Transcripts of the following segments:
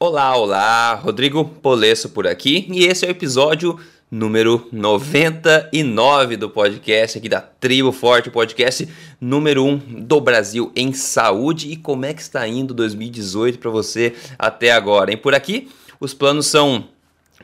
Olá, olá, Rodrigo Polesso por aqui e esse é o episódio número 99 do podcast aqui da Tribo Forte, podcast número 1 do Brasil em saúde e como é que está indo 2018 para você até agora, hein? Por aqui, os planos são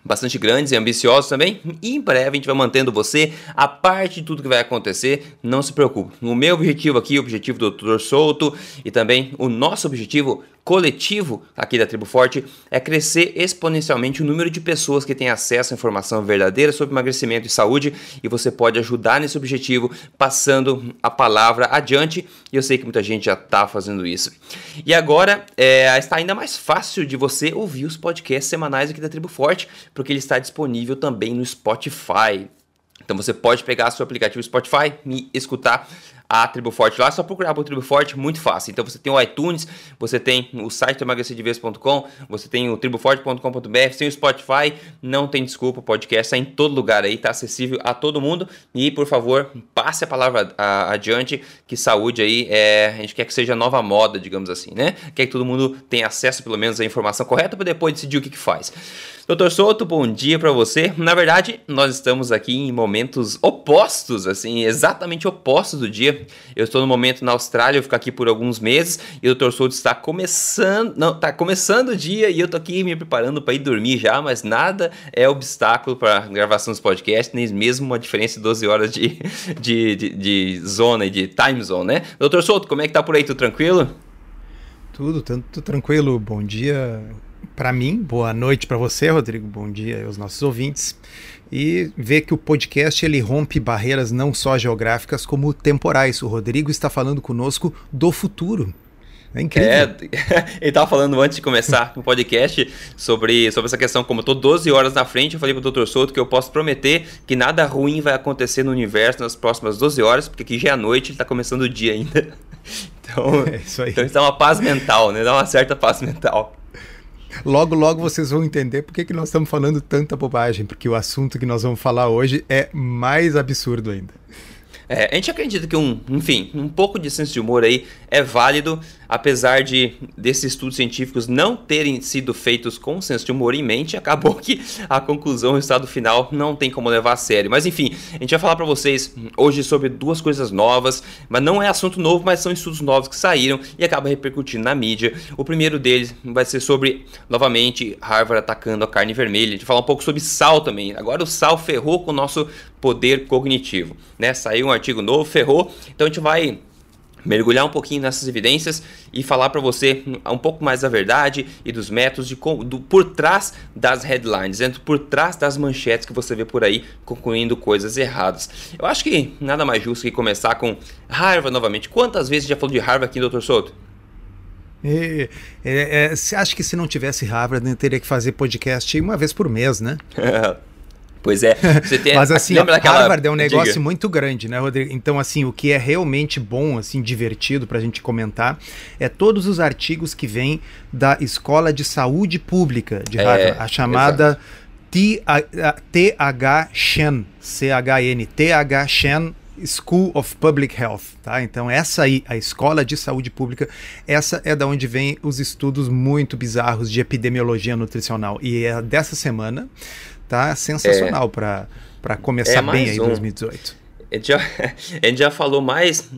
bastante grandes e ambiciosos também. E em breve a gente vai mantendo você a parte de tudo que vai acontecer. Não se preocupe. O meu objetivo aqui, o objetivo do Dr. Souto e também o nosso objetivo coletivo aqui da Tribo Forte é crescer exponencialmente o número de pessoas que têm acesso à informação verdadeira sobre emagrecimento e saúde e você pode ajudar nesse objetivo passando a palavra adiante e eu sei que muita gente já está fazendo isso. E agora é, está ainda mais fácil de você ouvir os podcasts semanais aqui da Tribo Forte porque ele está disponível também no Spotify. Então você pode pegar seu aplicativo Spotify e escutar a Tribo Forte lá, é só procurar por Tribo Forte, muito fácil. Então você tem o iTunes, você tem o site emagrecerdeves.com, você tem o triboforte.com.br, tem o Spotify, não tem desculpa, o podcast está em todo lugar aí, está acessível a todo mundo. E por favor, passe a palavra adiante, que saúde aí é, a gente quer que seja nova moda, digamos assim, né? Quer que todo mundo tenha acesso pelo menos à informação correta para depois decidir o que, que faz. Doutor Souto, bom dia para você. Na verdade, nós estamos aqui em momentos opostos, assim, exatamente opostos do dia. Eu estou no momento na Austrália, eu fico aqui por alguns meses e o Dr. Souto está começando, não, tá começando o dia e eu tô aqui me preparando para ir dormir já, mas nada é obstáculo para gravação dos podcasts, nem mesmo uma diferença de 12 horas de, de, de, de zona e de time zone, né? Doutor Souto, como é que tá por aí? Tudo tranquilo? Tudo, tudo tranquilo. Bom dia, para mim, boa noite para você, Rodrigo, bom dia aos nossos ouvintes. E ver que o podcast ele rompe barreiras não só geográficas como temporais. O Rodrigo está falando conosco do futuro. É incrível. É, ele estava falando antes de começar o podcast sobre, sobre essa questão, como eu estou 12 horas na frente, eu falei para o Dr. Souto que eu posso prometer que nada ruim vai acontecer no universo nas próximas 12 horas, porque aqui já é noite e está começando o dia ainda. Então, é isso aí. então isso dá uma paz mental, né? Dá uma certa paz mental. Logo, logo vocês vão entender por que, que nós estamos falando tanta bobagem, porque o assunto que nós vamos falar hoje é mais absurdo ainda. É, a gente acredita que um, enfim, um pouco de senso de humor aí é válido, apesar de desses estudos científicos não terem sido feitos com senso de humor em mente, acabou que a conclusão, o resultado final não tem como levar a sério. Mas enfim, a gente vai falar para vocês hoje sobre duas coisas novas, mas não é assunto novo, mas são estudos novos que saíram e acabam repercutindo na mídia. O primeiro deles vai ser sobre, novamente, Harvard atacando a carne vermelha. A gente vai falar um pouco sobre sal também. Agora o sal ferrou com o nosso poder cognitivo, né? Saiu um artigo novo, ferrou. Então a gente vai mergulhar um pouquinho nessas evidências e falar para você um pouco mais da verdade e dos métodos de do, por trás das headlines, dentro por trás das manchetes que você vê por aí concluindo coisas erradas. Eu acho que nada mais justo que começar com Harvard novamente. Quantas vezes já falou de Harvard aqui, Dr. Souto? É, é, é, você acha que se não tivesse Harvard, né, teria que fazer podcast uma vez por mês, né? Pois é, você tem. Mas assim, lembra daquela... Harvard é um negócio Diga. muito grande, né, Rodrigo? Então, assim, o que é realmente bom, assim, divertido pra gente comentar é todos os artigos que vêm da Escola de Saúde Pública de é, Harvard, é, a chamada TH Shen, C-H-N, TH Shen School of Public Health, tá? Então essa aí, a Escola de Saúde Pública, essa é da onde vem os estudos muito bizarros de epidemiologia nutricional e é dessa semana tá sensacional é, para começar é bem aí um. 2018. A gente, já, a gente já falou mais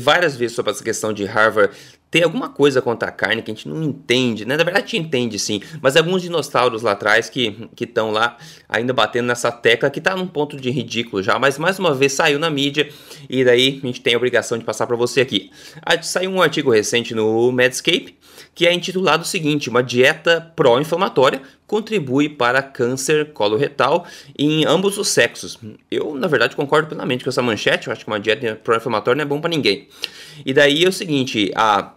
várias vezes sobre essa questão de Harvard tem alguma coisa contra a carne que a gente não entende, né? Na verdade, a gente entende sim, mas alguns dinossauros lá atrás que estão lá ainda batendo nessa tecla que está num ponto de ridículo já, mas mais uma vez saiu na mídia e daí a gente tem a obrigação de passar para você aqui. Saiu um artigo recente no Medscape que é intitulado o seguinte: Uma dieta pró-inflamatória contribui para câncer coloretal em ambos os sexos. Eu, na verdade, concordo plenamente com essa manchete. Eu acho que uma dieta pró-inflamatória não é bom para ninguém. E daí é o seguinte: a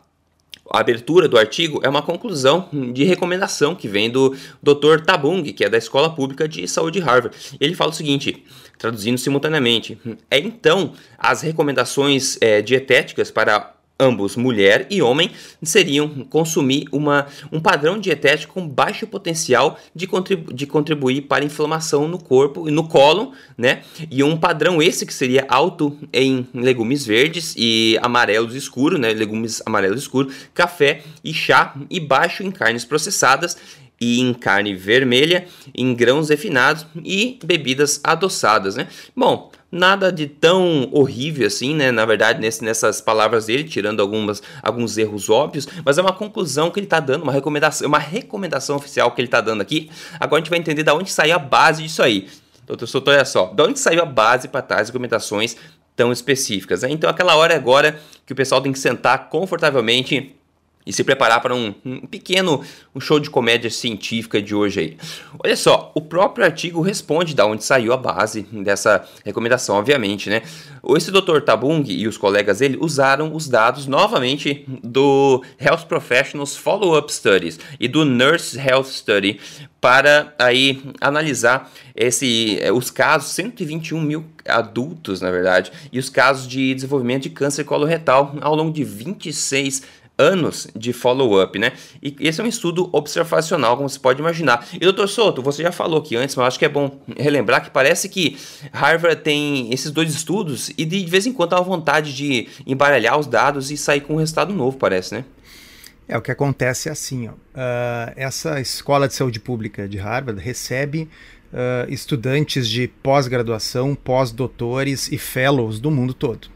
a abertura do artigo é uma conclusão de recomendação que vem do Dr. Tabung, que é da Escola Pública de Saúde Harvard. Ele fala o seguinte, traduzindo simultaneamente: é então as recomendações é, dietéticas para ambos, mulher e homem, seriam consumir uma, um padrão dietético com baixo potencial de, contribu de contribuir para inflamação no corpo e no cólon, né? E um padrão esse que seria alto em legumes verdes e amarelos escuros, né? Legumes amarelos escuros, café e chá e baixo em carnes processadas e em carne vermelha, em grãos refinados e bebidas adoçadas, né? Bom, nada de tão horrível assim, né? Na verdade, nesse, nessas palavras dele, tirando algumas, alguns erros óbvios, mas é uma conclusão que ele está dando, uma recomendação, uma recomendação oficial que ele está dando aqui. Agora a gente vai entender da onde saiu a base disso aí. Doutor Souto, olha só, de onde saiu a base para tais recomendações tão específicas? Né? Então, aquela hora é agora que o pessoal tem que sentar confortavelmente e se preparar para um, um, pequeno um show de comédia científica de hoje aí. Olha só, o próprio artigo responde da onde saiu a base dessa recomendação, obviamente, né? Esse Dr. Tabung e os colegas dele usaram os dados novamente do Health Professionals Follow-up Studies e do Nurse Health Study para aí analisar esse, eh, os casos, 121 mil adultos, na verdade, e os casos de desenvolvimento de câncer coloretal ao longo de 26 anos de follow-up, né? E esse é um estudo observacional, como você pode imaginar. E doutor Souto, você já falou aqui antes, mas acho que é bom relembrar que parece que Harvard tem esses dois estudos e de vez em quando há vontade de embaralhar os dados e sair com um resultado novo, parece, né? É, o que acontece é assim, ó, uh, essa escola de saúde pública de Harvard recebe uh, estudantes de pós-graduação, pós-doutores e fellows do mundo todo.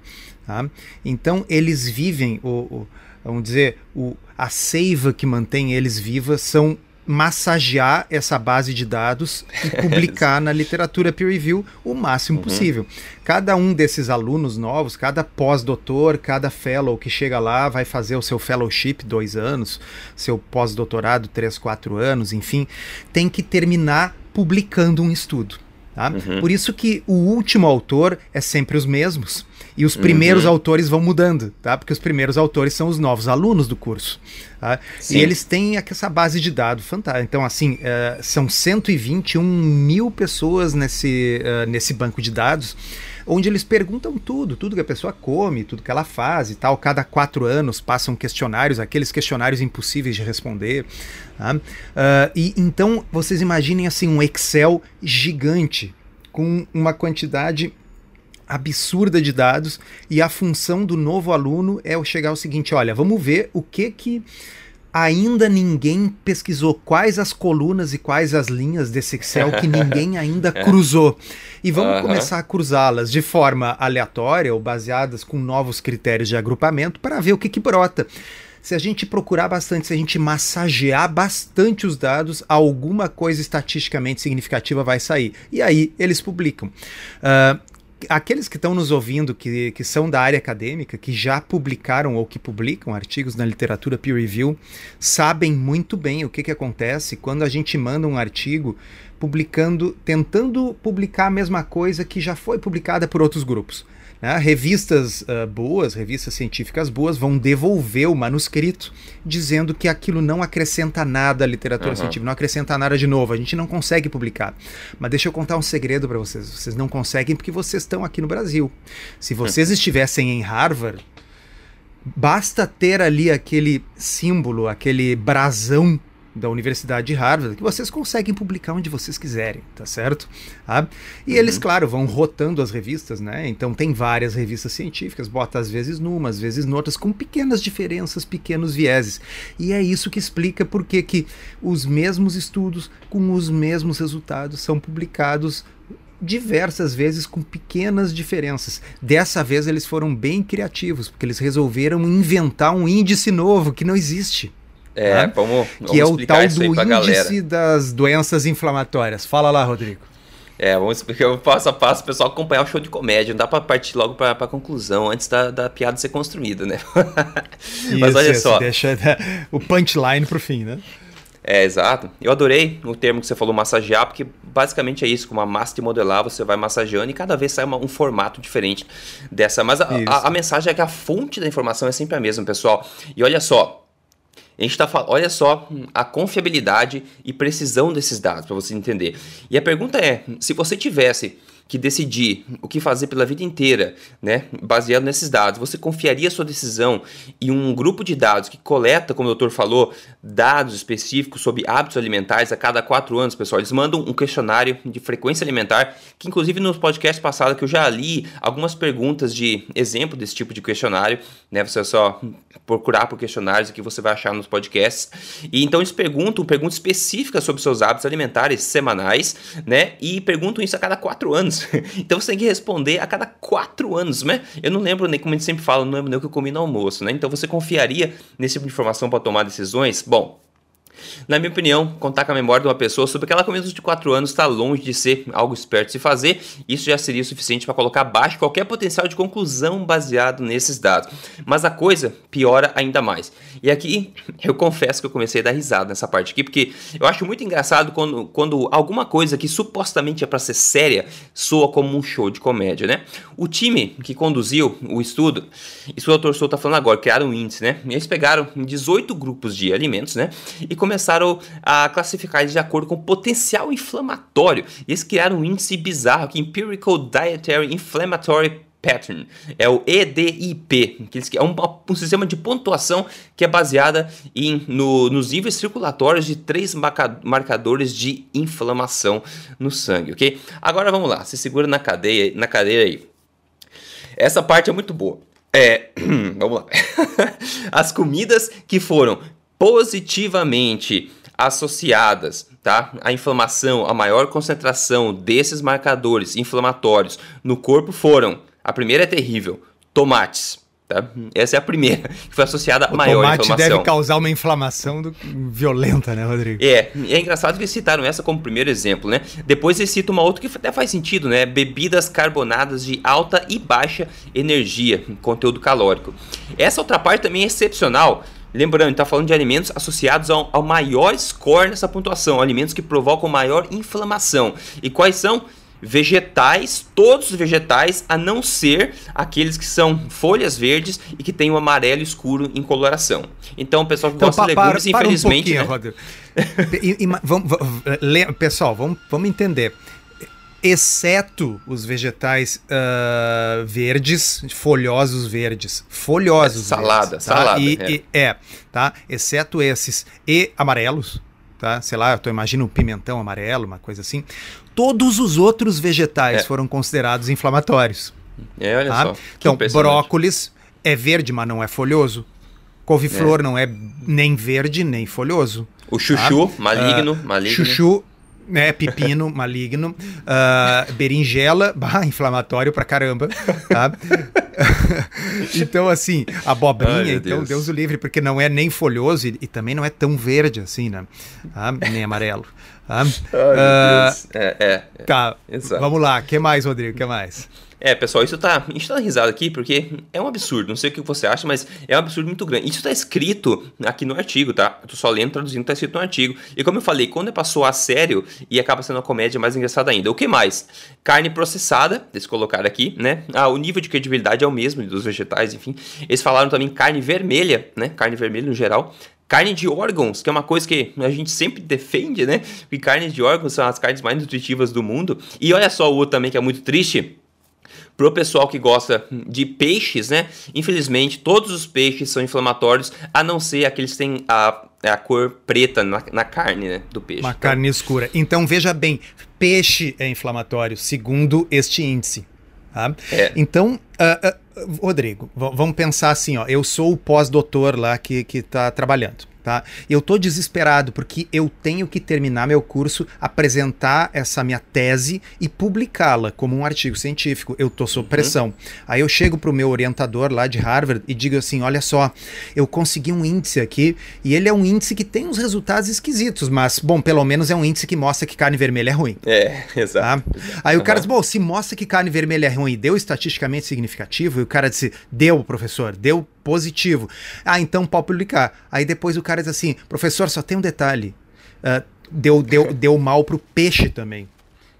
Tá? Então, eles vivem o, o vamos dizer, o, a seiva que mantém eles vivas são massagear essa base de dados e publicar na literatura peer review o máximo uhum. possível. Cada um desses alunos novos, cada pós-doutor, cada fellow que chega lá vai fazer o seu fellowship dois anos, seu pós-doutorado três, quatro anos, enfim, tem que terminar publicando um estudo. Tá? Uhum. Por isso que o último autor é sempre os mesmos e os primeiros uhum. autores vão mudando, tá? Porque os primeiros autores são os novos alunos do curso. Tá? E eles têm essa base de dados fantástica. Então, assim, uh, são 121 mil pessoas nesse, uh, nesse banco de dados onde eles perguntam tudo, tudo que a pessoa come, tudo que ela faz e tal. Cada quatro anos passam questionários, aqueles questionários impossíveis de responder. Tá? Uh, e então vocês imaginem assim um Excel gigante com uma quantidade absurda de dados e a função do novo aluno é chegar ao seguinte, olha, vamos ver o que que ainda ninguém pesquisou quais as colunas e quais as linhas desse Excel que ninguém ainda cruzou. E vamos uhum. começar a cruzá-las de forma aleatória ou baseadas com novos critérios de agrupamento para ver o que, que brota. Se a gente procurar bastante, se a gente massagear bastante os dados, alguma coisa estatisticamente significativa vai sair. E aí eles publicam. Uh, aqueles que estão nos ouvindo, que, que são da área acadêmica, que já publicaram ou que publicam artigos na literatura peer review, sabem muito bem o que, que acontece quando a gente manda um artigo publicando, tentando publicar a mesma coisa que já foi publicada por outros grupos. Né? Revistas uh, boas, revistas científicas boas, vão devolver o manuscrito dizendo que aquilo não acrescenta nada à literatura uhum. científica, não acrescenta nada de novo, a gente não consegue publicar. Mas deixa eu contar um segredo para vocês: vocês não conseguem porque vocês estão aqui no Brasil. Se vocês uhum. estivessem em Harvard, basta ter ali aquele símbolo, aquele brasão da Universidade de Harvard, que vocês conseguem publicar onde vocês quiserem, tá certo? Ah, e uhum. eles, claro, vão rotando as revistas, né? Então tem várias revistas científicas, bota às vezes numa, às vezes noutras, com pequenas diferenças, pequenos vieses. E é isso que explica por que que os mesmos estudos, com os mesmos resultados, são publicados diversas vezes com pequenas diferenças. Dessa vez eles foram bem criativos, porque eles resolveram inventar um índice novo que não existe. É, né? vamos, vamos Que é o tal do índice das doenças inflamatórias. Fala lá, Rodrigo. É, vamos explicar passo a passo o pessoal acompanhar o show de comédia. Não dá pra partir logo pra, pra conclusão antes da, da piada ser construída, né? Isso, Mas olha isso, só. Deixa o punchline pro fim, né? É, exato. Eu adorei o termo que você falou, massagear, porque basicamente é isso, com uma massa de modelar, você vai massageando e cada vez sai uma, um formato diferente dessa. Mas a, a, a, mensagem é que a fonte da informação é sempre a mesma, pessoal. E olha só, a gente está falando, olha só a confiabilidade e precisão desses dados para você entender. E a pergunta é: se você tivesse que decidir o que fazer pela vida inteira, né, baseado nesses dados, você confiaria sua decisão em um grupo de dados que coleta, como o doutor falou, dados específicos sobre hábitos alimentares a cada quatro anos, pessoal? Eles mandam um questionário de frequência alimentar, que inclusive nos podcasts passados que eu já li algumas perguntas de exemplo desse tipo de questionário, né? Você é só procurar por questionários que você vai achar nos podcasts. E então eles perguntam perguntas específicas sobre seus hábitos alimentares semanais, né? E perguntam isso a cada quatro anos. então você tem que responder a cada quatro anos, né? Eu não lembro nem como a gente sempre fala, não lembro nem o que eu comi no almoço, né? Então você confiaria nesse tipo de informação para tomar decisões? Bom, na minha opinião, contar com a memória de uma pessoa sobre aquela com menos de 4 anos está longe de ser algo esperto de se fazer. Isso já seria suficiente para colocar abaixo qualquer potencial de conclusão baseado nesses dados. Mas a coisa piora ainda mais. E aqui eu confesso que eu comecei a dar risada nessa parte aqui, porque eu acho muito engraçado quando, quando alguma coisa que supostamente é para ser séria soa como um show de comédia, né? O time que conduziu o estudo, isso o Dr. Souto está falando agora, criaram um índice, né? Eles pegaram 18 grupos de alimentos, né? E começaram começaram a classificar de acordo com o potencial inflamatório. E eles criaram um índice bizarro que Empirical Dietary Inflammatory Pattern, é o EDIP, que é um, um, sistema de pontuação que é baseada em, no, nos níveis circulatórios de três marca, marcadores de inflamação no sangue, ok? Agora vamos lá, se segura na cadeia, na cadeira aí. Essa parte é muito boa. É, vamos lá. As comidas que foram positivamente associadas tá? à inflamação, a maior concentração desses marcadores inflamatórios no corpo foram: a primeira é terrível, tomates. Tá? Essa é a primeira, que foi associada a maior tomate inflamação. deve causar uma inflamação do... violenta, né, Rodrigo? É, é engraçado que eles citaram essa como primeiro exemplo, né? Depois eles citam uma outra que até faz sentido, né? Bebidas carbonadas de alta e baixa energia, conteúdo calórico. Essa outra parte também é excepcional, Lembrando, está falando de alimentos associados ao, ao, maior score nessa pontuação, alimentos que provocam maior inflamação. E quais são? Vegetais, todos os vegetais, a não ser aqueles que são folhas verdes e que têm o um amarelo escuro em coloração. Então, o pessoal que então, gosta de legumes, para, para infelizmente. Um né? e, e, vamos, pessoal, vamos, vamos entender exceto os vegetais uh, verdes, folhosos verdes, folhosos é, salada, verdes, tá? salada, e, é. E, é, tá? Exceto esses e amarelos, tá? Sei lá, eu tô imagino um pimentão amarelo, uma coisa assim. Todos os outros vegetais é. foram considerados inflamatórios. É, olha tá? só. Então, brócolis é verde, mas não é folhoso. Couve-flor é. não é nem verde nem folhoso. O chuchu, tá? maligno, uh, maligno. Chuchu né, pepino maligno, uh, berinjela, bah, inflamatório pra caramba, tá? então, assim, abobrinha, Ai, então Deus. Deus o livre, porque não é nem folhoso e, e, também não é tão verde assim, né? Tá? Nem amarelo. Tá? Ai, uh, é, é, é, Tá, exato. vamos lá, o que mais, Rodrigo, o que mais? É, pessoal, isso tá. A gente tá risado aqui porque é um absurdo. Não sei o que você acha, mas é um absurdo muito grande. Isso tá escrito aqui no artigo, tá? Eu tô só lendo, traduzindo, tá escrito no artigo. E como eu falei, quando é passou a sério e acaba sendo uma comédia mais engraçada ainda. O que mais? Carne processada, eles colocaram aqui, né? Ah, o nível de credibilidade é o mesmo dos vegetais, enfim. Eles falaram também carne vermelha, né? Carne vermelha no geral carne de órgãos, que é uma coisa que a gente sempre defende, né? Porque carnes de órgãos são as carnes mais nutritivas do mundo. E olha só o outro também que é muito triste. Pro pessoal que gosta de peixes, né? Infelizmente, todos os peixes são inflamatórios, a não ser aqueles que têm a, a cor preta na, na carne né, do peixe. Uma então, carne escura. Então, veja bem, peixe é inflamatório, segundo este índice. Tá? É. Então, uh, uh, Rodrigo, vamos pensar assim, ó. Eu sou o pós-doutor lá que está trabalhando tá? Eu tô desesperado porque eu tenho que terminar meu curso, apresentar essa minha tese e publicá-la como um artigo científico. Eu tô sob uhum. pressão. Uhum. Aí eu chego pro meu orientador lá de Harvard e digo assim: "Olha só, eu consegui um índice aqui e ele é um índice que tem uns resultados esquisitos, mas bom, pelo menos é um índice que mostra que carne vermelha é ruim". É, exato. Tá? Aí uhum. o cara diz: "Bom, se mostra que carne vermelha é ruim, deu estatisticamente significativo?" E o cara disse: "Deu, professor, deu positivo. Ah, então pode publicar. Aí depois o cara diz assim, professor, só tem um detalhe. Uh, deu, deu, deu mal pro peixe também.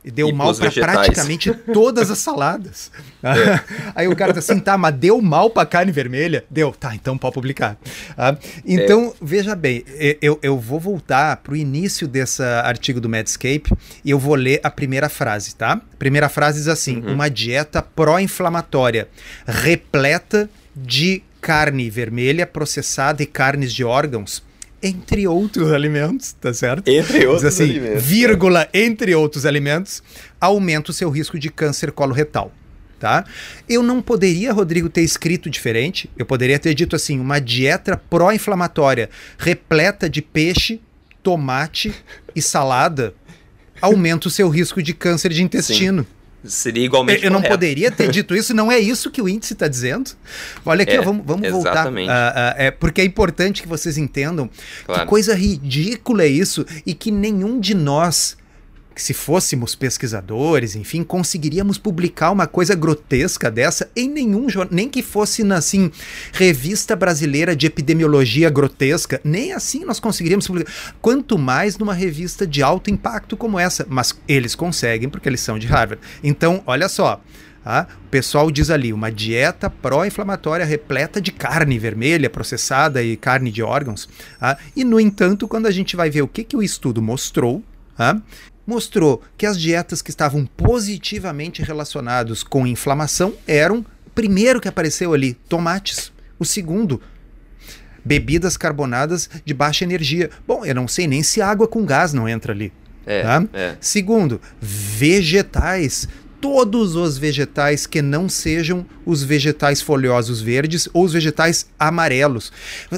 deu e mal para praticamente todas as saladas. É. Aí o cara tá assim, tá, mas deu mal para carne vermelha? Deu, tá, então pode publicar. Ah, então, é. veja bem, eu, eu vou voltar pro início desse artigo do Medscape e eu vou ler a primeira frase, tá? Primeira frase diz assim: uhum. uma dieta pró-inflamatória, repleta de carne vermelha processada e carnes de órgãos entre outros alimentos, tá certo? Entre outros assim, alimentos. Vírgula, entre outros alimentos, aumenta o seu risco de câncer coloretal. Tá? Eu não poderia, Rodrigo, ter escrito diferente. Eu poderia ter dito assim: uma dieta pró-inflamatória repleta de peixe, tomate e salada aumenta o seu risco de câncer de intestino. Seria igualmente Eu, eu não poderia ter dito isso, não é isso que o índice está dizendo. Olha aqui, é, ó, vamos, vamos voltar. Uh, uh, é, porque é importante que vocês entendam claro. que coisa ridícula é isso e que nenhum de nós que se fôssemos pesquisadores, enfim, conseguiríamos publicar uma coisa grotesca dessa em nenhum jornal, nem que fosse na assim, revista brasileira de epidemiologia grotesca, nem assim nós conseguiríamos publicar. Quanto mais numa revista de alto impacto como essa, mas eles conseguem porque eles são de Harvard. Então, olha só, ah, o pessoal diz ali, uma dieta pró-inflamatória repleta de carne vermelha processada e carne de órgãos. Ah, e, no entanto, quando a gente vai ver o que, que o estudo mostrou, ah, mostrou que as dietas que estavam positivamente relacionadas com inflamação eram, primeiro que apareceu ali, tomates. O segundo, bebidas carbonadas de baixa energia. Bom, eu não sei nem se água com gás não entra ali. É, tá? é. Segundo, vegetais todos os vegetais que não sejam os vegetais folhosos verdes ou os vegetais amarelos.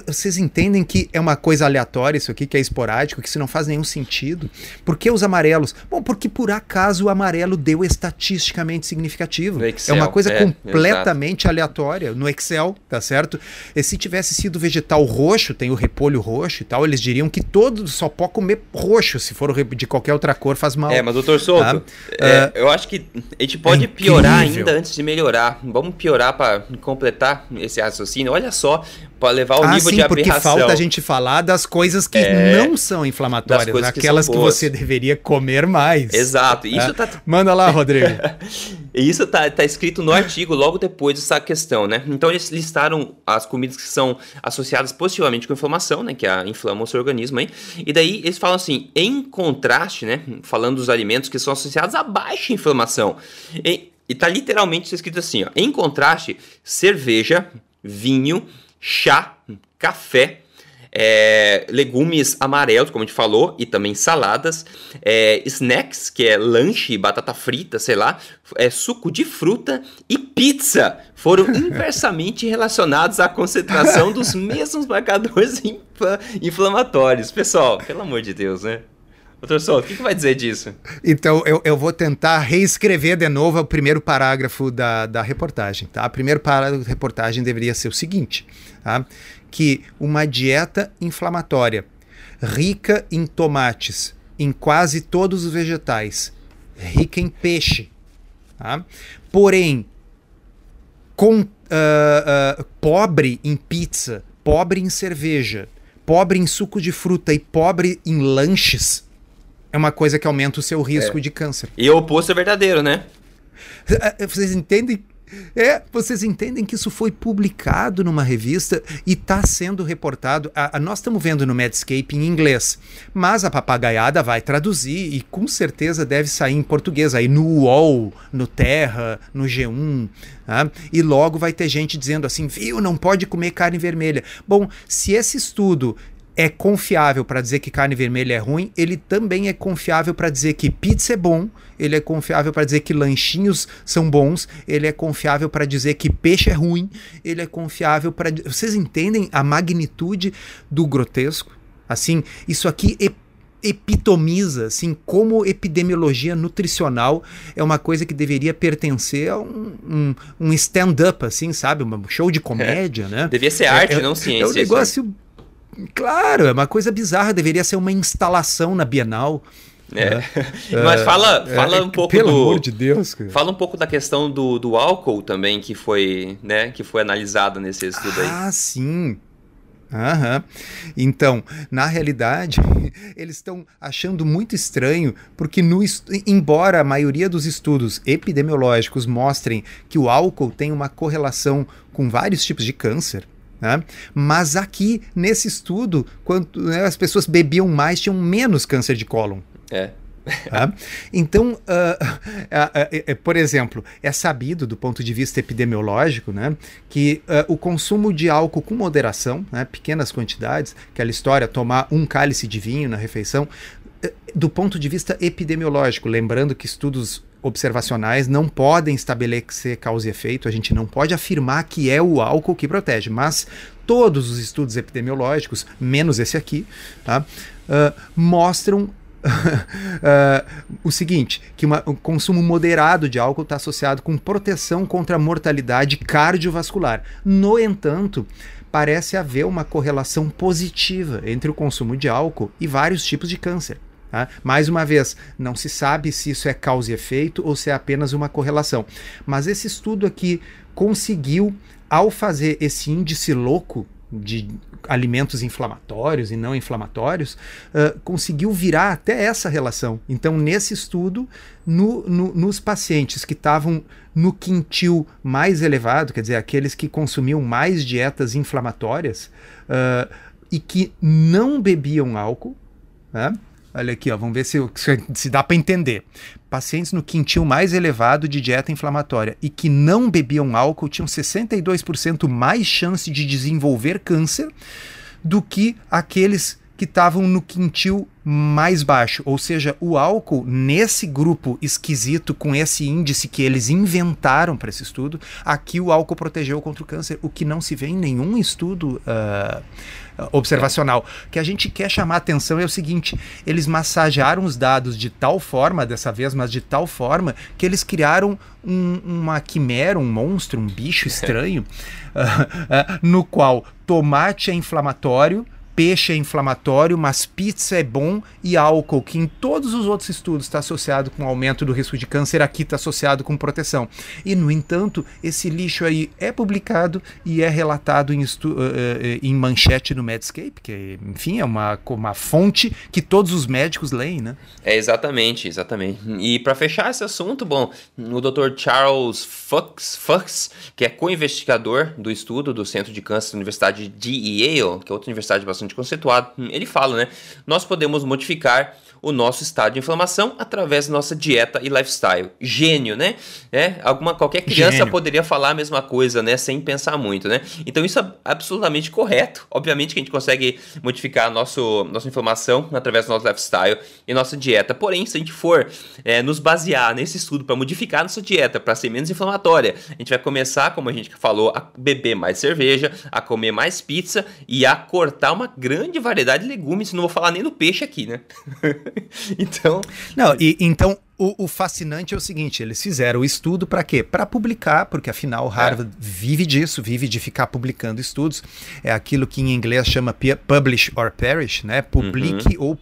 Vocês entendem que é uma coisa aleatória isso aqui, que é esporádico, que isso não faz nenhum sentido? Por que os amarelos? Bom, porque por acaso o amarelo deu estatisticamente significativo. Excel, é uma coisa é, completamente exato. aleatória no Excel, tá certo? E se tivesse sido vegetal roxo, tem o repolho roxo e tal, eles diriam que todo só pode comer roxo, se for de qualquer outra cor faz mal. É, mas doutor Souto, tá? é, uh, eu acho que a gente pode é piorar ainda antes de melhorar. Vamos piorar para completar esse raciocínio. Olha só, para levar o ah, nível sim, de aberração. porque falta a gente falar das coisas que é, não são inflamatórias, aquelas que, que, você deveria comer mais. Exato. Isso é. tá... Manda lá, Rodrigo. Isso tá, tá escrito no artigo logo depois dessa questão, né? Então eles listaram as comidas que são associadas positivamente com inflamação, né? Que a, inflama o seu organismo aí. E daí eles falam assim, em contraste, né? Falando dos alimentos que são associados a baixa inflamação. E, e tá literalmente escrito assim, ó. Em contraste, cerveja, vinho, chá, café, é, legumes amarelos, como a gente falou, e também saladas, é, snacks, que é lanche, batata frita, sei lá, é, suco de fruta e pizza foram inversamente relacionados à concentração dos mesmos marcadores inflamatórios. Pessoal, pelo amor de Deus, né? Doutor Souto, o que, que, vai dizer disso? Então, eu, eu vou tentar reescrever de novo o primeiro parágrafo da, da reportagem. Tá? O primeiro parágrafo da reportagem deveria ser o seguinte: tá? que uma dieta inflamatória rica em tomates, em quase todos os vegetais, rica em peixe, tá? porém com, uh, uh, pobre em pizza, pobre em cerveja, pobre em suco de fruta e pobre em lanches, é uma coisa que aumenta o seu risco é. de câncer. E o oposto é verdadeiro, né? É, é, vocês entendem? É, vocês entendem que isso foi publicado numa revista e está sendo reportado. A, a, nós estamos vendo no Medscape em inglês, mas a papagaiada vai traduzir e com certeza deve sair em português aí no UOL, no Terra, no G1. Tá? E logo vai ter gente dizendo assim: viu, não pode comer carne vermelha. Bom, se esse estudo é confiável para dizer que carne vermelha é ruim, ele também é confiável para dizer que pizza é bom, ele é confiável para dizer que lanchinhos são bons, ele é confiável para dizer que peixe é ruim, ele é confiável para. Vocês entendem a magnitude do grotesco? Assim, isso aqui é epitomiza assim como epidemiologia nutricional é uma coisa que deveria pertencer a um, um, um stand-up, assim, sabe? Um show de comédia, é. né? Devia ser arte, é, não ciência. É um negócio Claro, é uma coisa bizarra, deveria ser uma instalação na Bienal. É. é. Mas fala, é, fala é, um pouco pelo do. amor de Deus. Cara. Fala um pouco da questão do, do álcool também, que foi, né, que foi analisada nesse estudo aí. Ah, sim. Então, na realidade, eles estão achando muito estranho, porque no, embora a maioria dos estudos epidemiológicos mostrem que o álcool tem uma correlação com vários tipos de câncer, né? mas aqui, nesse estudo, quando né, as pessoas bebiam mais, tinham menos câncer de cólon. É. Tá? Então, uh, uh, uh, por exemplo, é sabido do ponto de vista epidemiológico né, que o consumo de álcool com moderação, né, pequenas quantidades, aquela história, tomar um cálice de vinho na refeição, do ponto de vista epidemiológico, lembrando que estudos observacionais não podem estabelecer causa e efeito, a gente não pode afirmar que é o álcool que protege, mas todos os estudos epidemiológicos, menos esse aqui, tá, mostram uh, o seguinte, que uma, um consumo moderado de álcool está associado com proteção contra a mortalidade cardiovascular. No entanto, parece haver uma correlação positiva entre o consumo de álcool e vários tipos de câncer. Tá? Mais uma vez, não se sabe se isso é causa e efeito ou se é apenas uma correlação. Mas esse estudo aqui conseguiu, ao fazer esse índice louco de alimentos inflamatórios e não inflamatórios, uh, conseguiu virar até essa relação. Então, nesse estudo, no, no, nos pacientes que estavam no quintil mais elevado, quer dizer, aqueles que consumiam mais dietas inflamatórias uh, e que não bebiam álcool, né? Olha aqui, ó, vamos ver se, se dá para entender. Pacientes no quintil mais elevado de dieta inflamatória e que não bebiam álcool tinham 62% mais chance de desenvolver câncer do que aqueles que estavam no quintil mais baixo, ou seja, o álcool nesse grupo esquisito com esse índice que eles inventaram para esse estudo, aqui o álcool protegeu contra o câncer, o que não se vê em nenhum estudo uh, observacional. O que a gente quer chamar a atenção é o seguinte: eles massagearam os dados de tal forma, dessa vez, mas de tal forma, que eles criaram um, uma quimera, um monstro, um bicho estranho, uh, uh, no qual tomate é inflamatório peixe é inflamatório, mas pizza é bom e álcool, que em todos os outros estudos está associado com aumento do risco de câncer, aqui está associado com proteção. E, no entanto, esse lixo aí é publicado e é relatado em, uh, em manchete no Medscape, que, enfim, é uma, uma fonte que todos os médicos leem, né? É, exatamente, exatamente. E para fechar esse assunto, bom, o Dr. Charles Fuchs, Fuchs que é co-investigador do estudo do Centro de Câncer da Universidade de Yale, que é outra universidade bastante bastante conceituado, ele fala, né? Nós podemos modificar o nosso estado de inflamação através da nossa dieta e lifestyle. Gênio, né? É, alguma, qualquer criança Gênio. poderia falar a mesma coisa, né? Sem pensar muito, né? Então isso é absolutamente correto. Obviamente que a gente consegue modificar nosso, nossa inflamação através do nosso lifestyle e nossa dieta. Porém, se a gente for é, nos basear nesse estudo para modificar nossa dieta para ser menos inflamatória, a gente vai começar, como a gente falou, a beber mais cerveja, a comer mais pizza e a cortar uma grande variedade de legumes. Não vou falar nem do peixe aqui, né? então. Não, e então o, o, fascinante é o seguinte: eles fizeram o estudo para quê? Para publicar, porque afinal Harvard é. vive disso, vive de ficar publicando estudos. É aquilo que em inglês chama publish or perish, né? Publique uhum. ou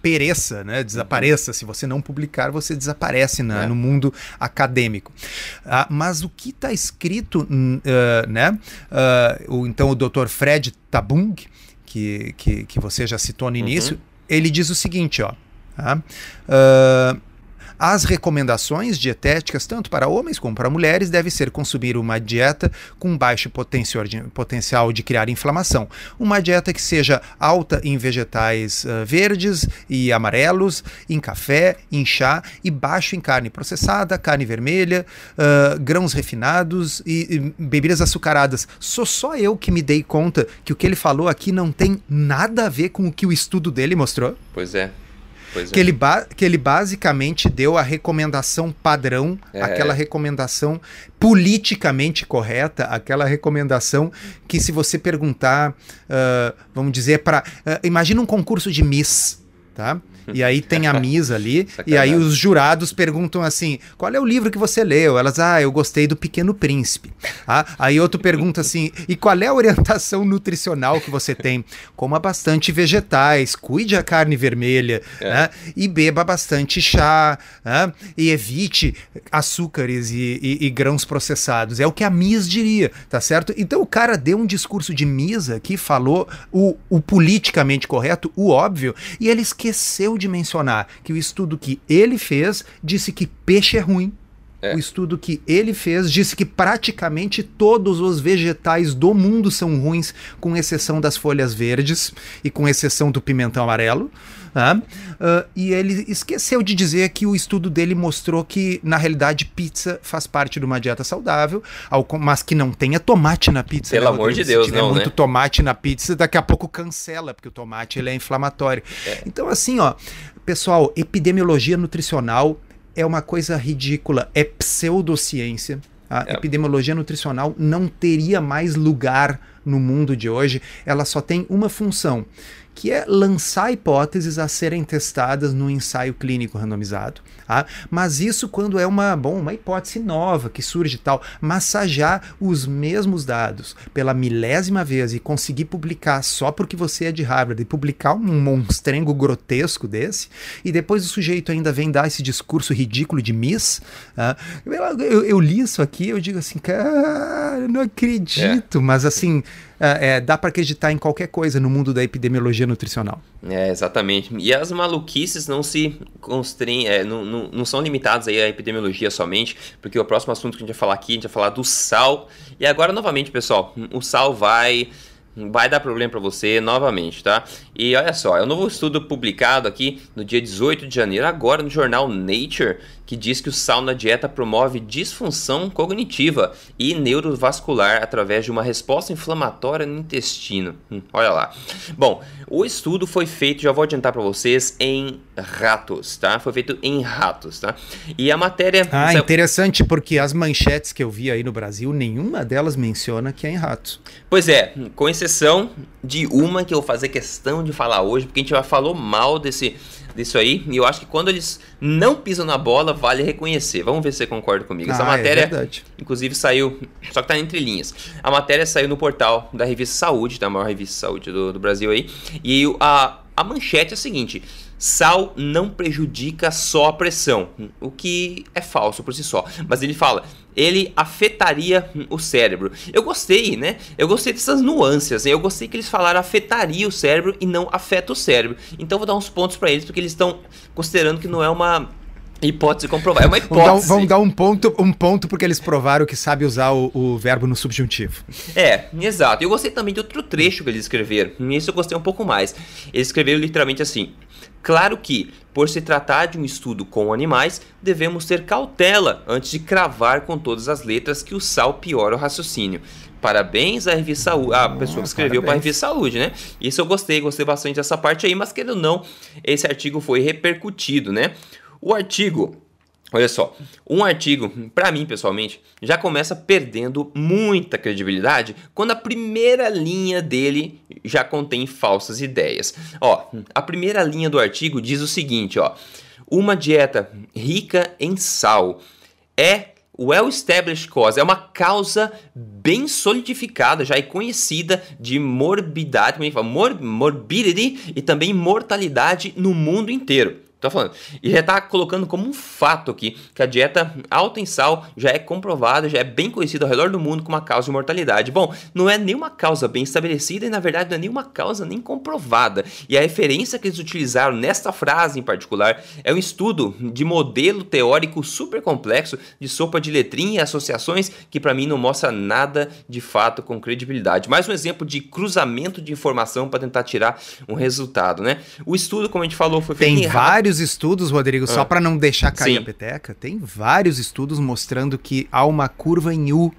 pereça, né? Desapareça. Uhum. Se você não publicar, você desaparece na, é. no mundo acadêmico. Ah, mas o que está escrito, uh, né? Uh, o, então o Dr. Fred Tabung, que, que, que você já citou no início, uhum. ele diz o seguinte, ó. Tá? Uh, as recomendações dietéticas, tanto para homens como para mulheres, devem ser consumir uma dieta com baixo potencial de criar inflamação. Uma dieta que seja alta em vegetais uh, verdes e amarelos, em café, em chá e baixo em carne processada, carne vermelha, uh, grãos refinados e, e bebidas açucaradas. Sou só eu que me dei conta que o que ele falou aqui não tem nada a ver com o que o estudo dele mostrou. Pois é. Pois que, é. ele que ele basicamente deu a recomendação padrão, é. aquela recomendação politicamente correta, aquela recomendação que se você perguntar, uh, vamos dizer, para uh, imagina um concurso de Miss, tá? E aí tem a misa ali, e aí os jurados perguntam assim: qual é o livro que você leu? Elas, ah, eu gostei do Pequeno Príncipe. Ah, aí outro pergunta assim: e qual é a orientação nutricional que você tem? Coma bastante vegetais, cuide a carne vermelha, é. né? e beba bastante chá, né? e evite açúcares e, e, e grãos processados. É o que a Miss diria, tá certo? Então o cara deu um discurso de misa que falou o, o politicamente correto, o óbvio, e ele esqueceu de mencionar que o estudo que ele fez disse que peixe é ruim. É. O estudo que ele fez disse que praticamente todos os vegetais do mundo são ruins, com exceção das folhas verdes e com exceção do pimentão amarelo. Uh, e ele esqueceu de dizer que o estudo dele mostrou que, na realidade, pizza faz parte de uma dieta saudável, mas que não tenha tomate na pizza. Pelo né, amor de Deus, Se tiver não, muito né? tomate na pizza, daqui a pouco cancela, porque o tomate ele é inflamatório. É. Então, assim, ó, pessoal, epidemiologia nutricional é uma coisa ridícula, é pseudociência. A é. epidemiologia nutricional não teria mais lugar no mundo de hoje. Ela só tem uma função que é lançar hipóteses a serem testadas no ensaio clínico randomizado. Tá? Mas isso quando é uma, bom, uma hipótese nova que surge e tal, massajar os mesmos dados pela milésima vez e conseguir publicar só porque você é de Harvard e publicar um monstrengo grotesco desse, e depois o sujeito ainda vem dar esse discurso ridículo de Miss, tá? eu, eu, eu, li isso aqui, eu digo assim, cara, não acredito, é. mas assim, é, é, dá para acreditar em qualquer coisa no mundo da epidemiologia nutricional. É, exatamente. E as maluquices não se constrem, é, não, não, não, são limitadas aí à epidemiologia somente, porque o próximo assunto que a gente vai falar aqui, a gente vai falar do sal. E agora, novamente, pessoal, o sal vai vai dar problema para você novamente, tá? E olha só, é um novo estudo publicado aqui no dia 18 de janeiro, agora no jornal Nature, que diz que o sal na dieta promove disfunção cognitiva e neurovascular através de uma resposta inflamatória no intestino. Hum, olha lá. Bom, o estudo foi feito, já vou adiantar para vocês, em ratos, tá? Foi feito em ratos, tá? E a matéria. Ah, interessante, porque as manchetes que eu vi aí no Brasil, nenhuma delas menciona que é em ratos. Pois é, com exceção de uma que eu vou fazer questão de falar hoje, porque a gente já falou mal desse disso aí. E eu acho que quando eles não pisam na bola, vale reconhecer. Vamos ver se você concorda comigo. Essa ah, é matéria, é inclusive, saiu. Só que tá entre linhas. A matéria saiu no portal da revista Saúde, da maior revista de saúde do, do Brasil aí. E a, a manchete é a seguinte: sal não prejudica só a pressão, o que é falso por si só. Mas ele fala, ele afetaria o cérebro. Eu gostei, né? Eu gostei dessas nuances. Eu gostei que eles falaram afetaria o cérebro e não afeta o cérebro. Então vou dar uns pontos para eles porque eles estão considerando que não é uma Hipótese comprovada. É uma hipótese. Vão dar, vão dar, um, ponto, um ponto porque eles provaram que sabe usar o, o, verbo no subjuntivo. É, exato. Eu gostei também de outro trecho que eles escreveram. Nisso eu gostei um pouco mais. Eles escreveram literalmente assim: Claro que, por se tratar de um estudo com animais, devemos ter cautela antes de cravar com todas as letras que o sal piora o raciocínio. Parabéns à revista Saúde, a pessoa que escreveu para a revista Saúde, né? Isso eu gostei, gostei bastante dessa parte aí, mas querendo ou não, esse artigo foi repercutido, né? O artigo Olha só, um artigo, para mim pessoalmente, já começa perdendo muita credibilidade quando a primeira linha dele já contém falsas ideias. Ó, a primeira linha do artigo diz o seguinte, ó: uma dieta rica em sal é well-established cause, é uma causa bem solidificada já e conhecida de morbidade, é morbidity e também mortalidade no mundo inteiro. Tô falando. E já tá colocando como um fato aqui que a dieta alta em sal já é comprovada, já é bem conhecida ao redor do mundo como uma causa de mortalidade. Bom, não é nenhuma causa bem estabelecida e na verdade não é nenhuma causa nem comprovada. E a referência que eles utilizaram nesta frase em particular é um estudo de modelo teórico super complexo de sopa de letrinha e associações que para mim não mostra nada de fato com credibilidade. Mais um exemplo de cruzamento de informação para tentar tirar um resultado, né? O estudo, como a gente falou, foi feito Tem vários vários estudos, Rodrigo, ah. só para não deixar cair Sim. a peteca, tem vários estudos mostrando que há uma curva em U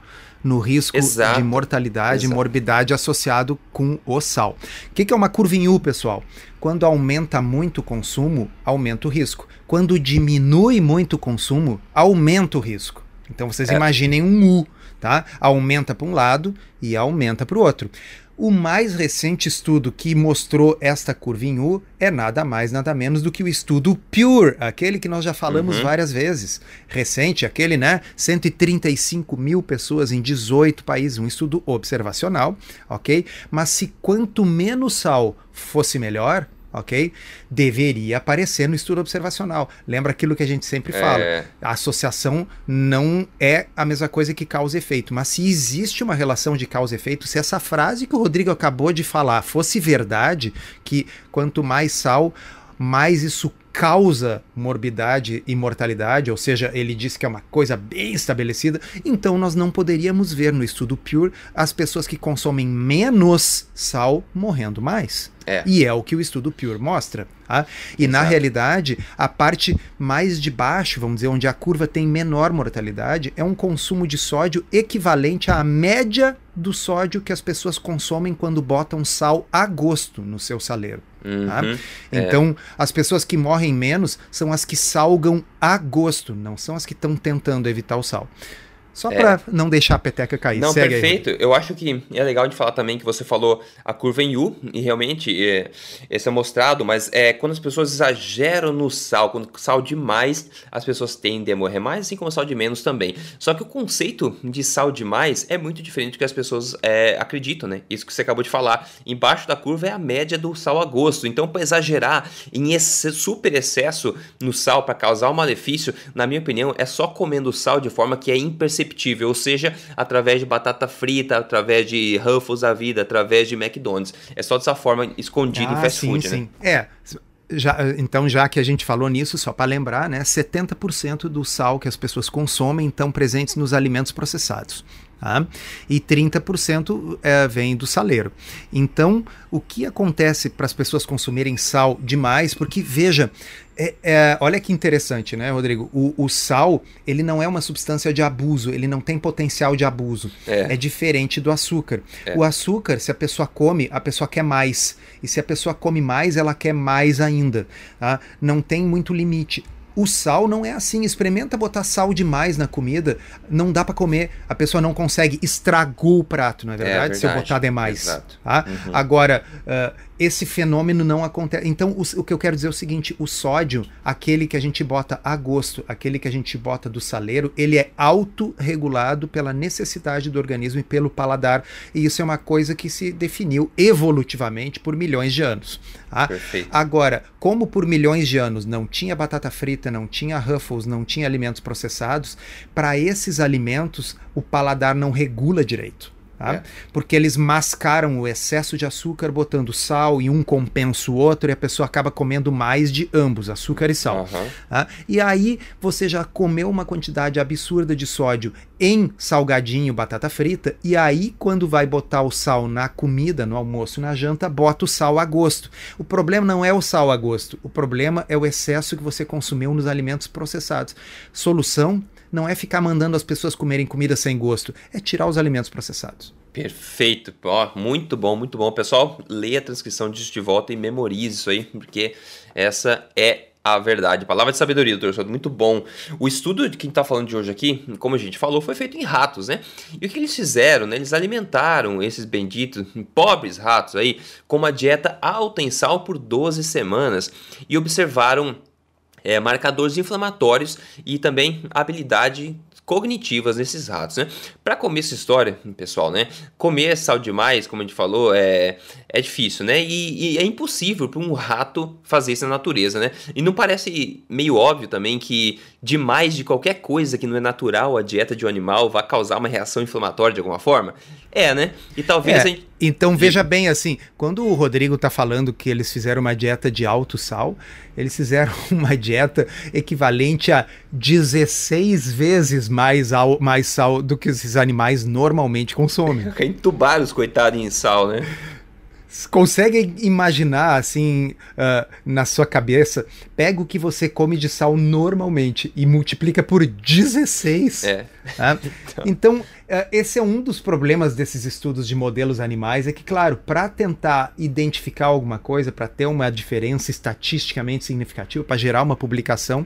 no risco Exato. de mortalidade e morbidade associado com o sal. O que, que é uma curva em U, pessoal? Quando aumenta muito o consumo, aumenta o risco. Quando diminui muito o consumo, aumenta o risco. Então vocês é. imaginem um U, tá? Aumenta para um lado e aumenta para o outro. O mais recente estudo que mostrou esta curva em U é nada mais, nada menos do que o estudo Pure, aquele que nós já falamos uhum. várias vezes. Recente, aquele, né? 135 mil pessoas em 18 países, um estudo observacional, ok? Mas se quanto menos sal fosse melhor, ok? Deveria aparecer no estudo observacional. Lembra aquilo que a gente sempre fala: é... a associação não é a mesma coisa que causa e efeito. Mas se existe uma relação de causa e efeito, se essa frase que o Rodrigo acabou de falar fosse verdade, que quanto mais sal, mais isso causa morbidade e mortalidade, ou seja, ele diz que é uma coisa bem estabelecida, então nós não poderíamos ver no estudo Pure as pessoas que consomem menos sal morrendo mais. É. E é o que o estudo Pure mostra. Tá? E Exato. na realidade, a parte mais de baixo, vamos dizer, onde a curva tem menor mortalidade, é um consumo de sódio equivalente à média do sódio que as pessoas consomem quando botam sal a gosto no seu saleiro. Uhum, tá? Então, é. as pessoas que morrem menos são as que salgam a gosto, não são as que estão tentando evitar o sal. Só é. para não deixar a peteca cair. Não, Segue perfeito. Aí. Eu acho que é legal de falar também que você falou a curva em U, e realmente é, esse é mostrado, mas é quando as pessoas exageram no sal, quando sal demais, as pessoas tendem a morrer mais, assim como sal de menos também. Só que o conceito de sal demais é muito diferente do que as pessoas é, acreditam, né? Isso que você acabou de falar. Embaixo da curva é a média do sal a gosto. Então, para exagerar em esse super excesso no sal para causar um malefício, na minha opinião, é só comendo sal de forma que é imperceptível imperceptível, ou seja, através de batata frita, através de Ruffles da vida, através de McDonald's. É só dessa forma escondido ah, em fast sim, food, sim. né? É. Já, então, já que a gente falou nisso, só para lembrar, né, 70% do sal que as pessoas consomem estão presentes nos alimentos processados. Tá? E 30% é, vem do saleiro. Então, o que acontece para as pessoas consumirem sal demais? Porque, veja, é, é, olha que interessante, né, Rodrigo? O, o, sal, ele não é uma substância de abuso, ele não tem potencial de abuso. É, é diferente do açúcar. É. O açúcar, se a pessoa come, a pessoa quer mais. E se a pessoa come mais, ela quer mais ainda. Tá? Não tem muito limite. O sal não é assim. Experimenta botar sal demais na comida, não dá para comer. A pessoa não consegue. Estragou o prato, não é verdade? É verdade. Se eu botar demais. Exato. Tá? Uhum. Agora, uh, esse fenômeno não acontece. Então, o, o, que eu quero dizer é o seguinte: o sódio, aquele que a gente bota a gosto, aquele que a gente bota do saleiro, ele é autorregulado pela necessidade do organismo e pelo paladar. E isso é uma coisa que se definiu evolutivamente por milhões de anos. Tá? Agora, como por milhões de anos não tinha batata frita, não tinha Ruffles, não tinha alimentos processados, para esses alimentos o paladar não regula direito. Tá? É. Porque eles mascaram o excesso de açúcar botando sal e um compensa o outro e a pessoa acaba comendo mais de ambos, açúcar e sal. Uhum. Tá? E aí você já comeu uma quantidade absurda de sódio em salgadinho, batata frita, e aí quando vai botar o sal na comida, no almoço, na janta, bota o sal a gosto. O problema não é o sal a gosto, o problema é o excesso que você consumiu nos alimentos processados. Solução não é ficar mandando as pessoas comerem comida sem gosto, é tirar os alimentos processados. Perfeito, ó, muito bom, muito bom. Pessoal, leia a transcrição disso de volta e memorize isso aí, porque essa é a verdade. Palavra de sabedoria, doutor muito bom. O estudo de quem está falando de hoje aqui, como a gente falou, foi feito em ratos, né? E o que eles fizeram, né? Eles alimentaram esses benditos, pobres ratos aí, com uma dieta alta em sal por 12 semanas e observaram é, marcadores inflamatórios e também habilidade cognitivas nesses ratos, né? Para comer essa história, pessoal, né? Comer sal demais, como a gente falou, é, é difícil, né? E, e é impossível para um rato fazer isso na natureza, né? E não parece meio óbvio também que demais de qualquer coisa que não é natural a dieta de um animal vai causar uma reação inflamatória de alguma forma? É, né? E talvez é, gente... Então veja bem assim, quando o Rodrigo está falando que eles fizeram uma dieta de alto sal, eles fizeram uma dieta equivalente a 16 vezes mais, mais sal do que esses animais normalmente consomem. Entubaram os coitados em sal, né? Conseguem imaginar, assim, uh, na sua cabeça, pega o que você come de sal normalmente e multiplica por 16. É. Tá? então, então esse é um dos problemas desses estudos de modelos animais, é que, claro, para tentar identificar alguma coisa, para ter uma diferença estatisticamente significativa, para gerar uma publicação,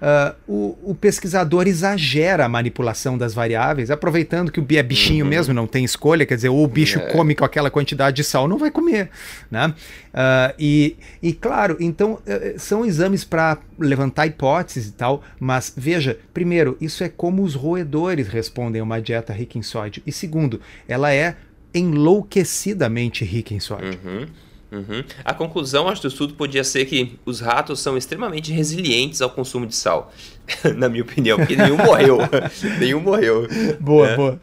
uh, o, o, pesquisador exagera a manipulação das variáveis, aproveitando que o é bichinho uhum. mesmo, não tem escolha, quer dizer, ou o bicho é. come com aquela quantidade de sal, não vai comer. Né? Uh, e, e, claro, então uh, são exames para levantar hipóteses e tal, mas veja, primeiro, isso é como os roedores respondem a uma dieta rica em sódio, e segundo, ela é enlouquecidamente rica em sódio. Uhum. Uhum. A conclusão, acho, do estudo podia ser que os ratos são extremamente resilientes ao consumo de sal. Na minha opinião, porque nenhum morreu. nenhum morreu. Boa, é. boa.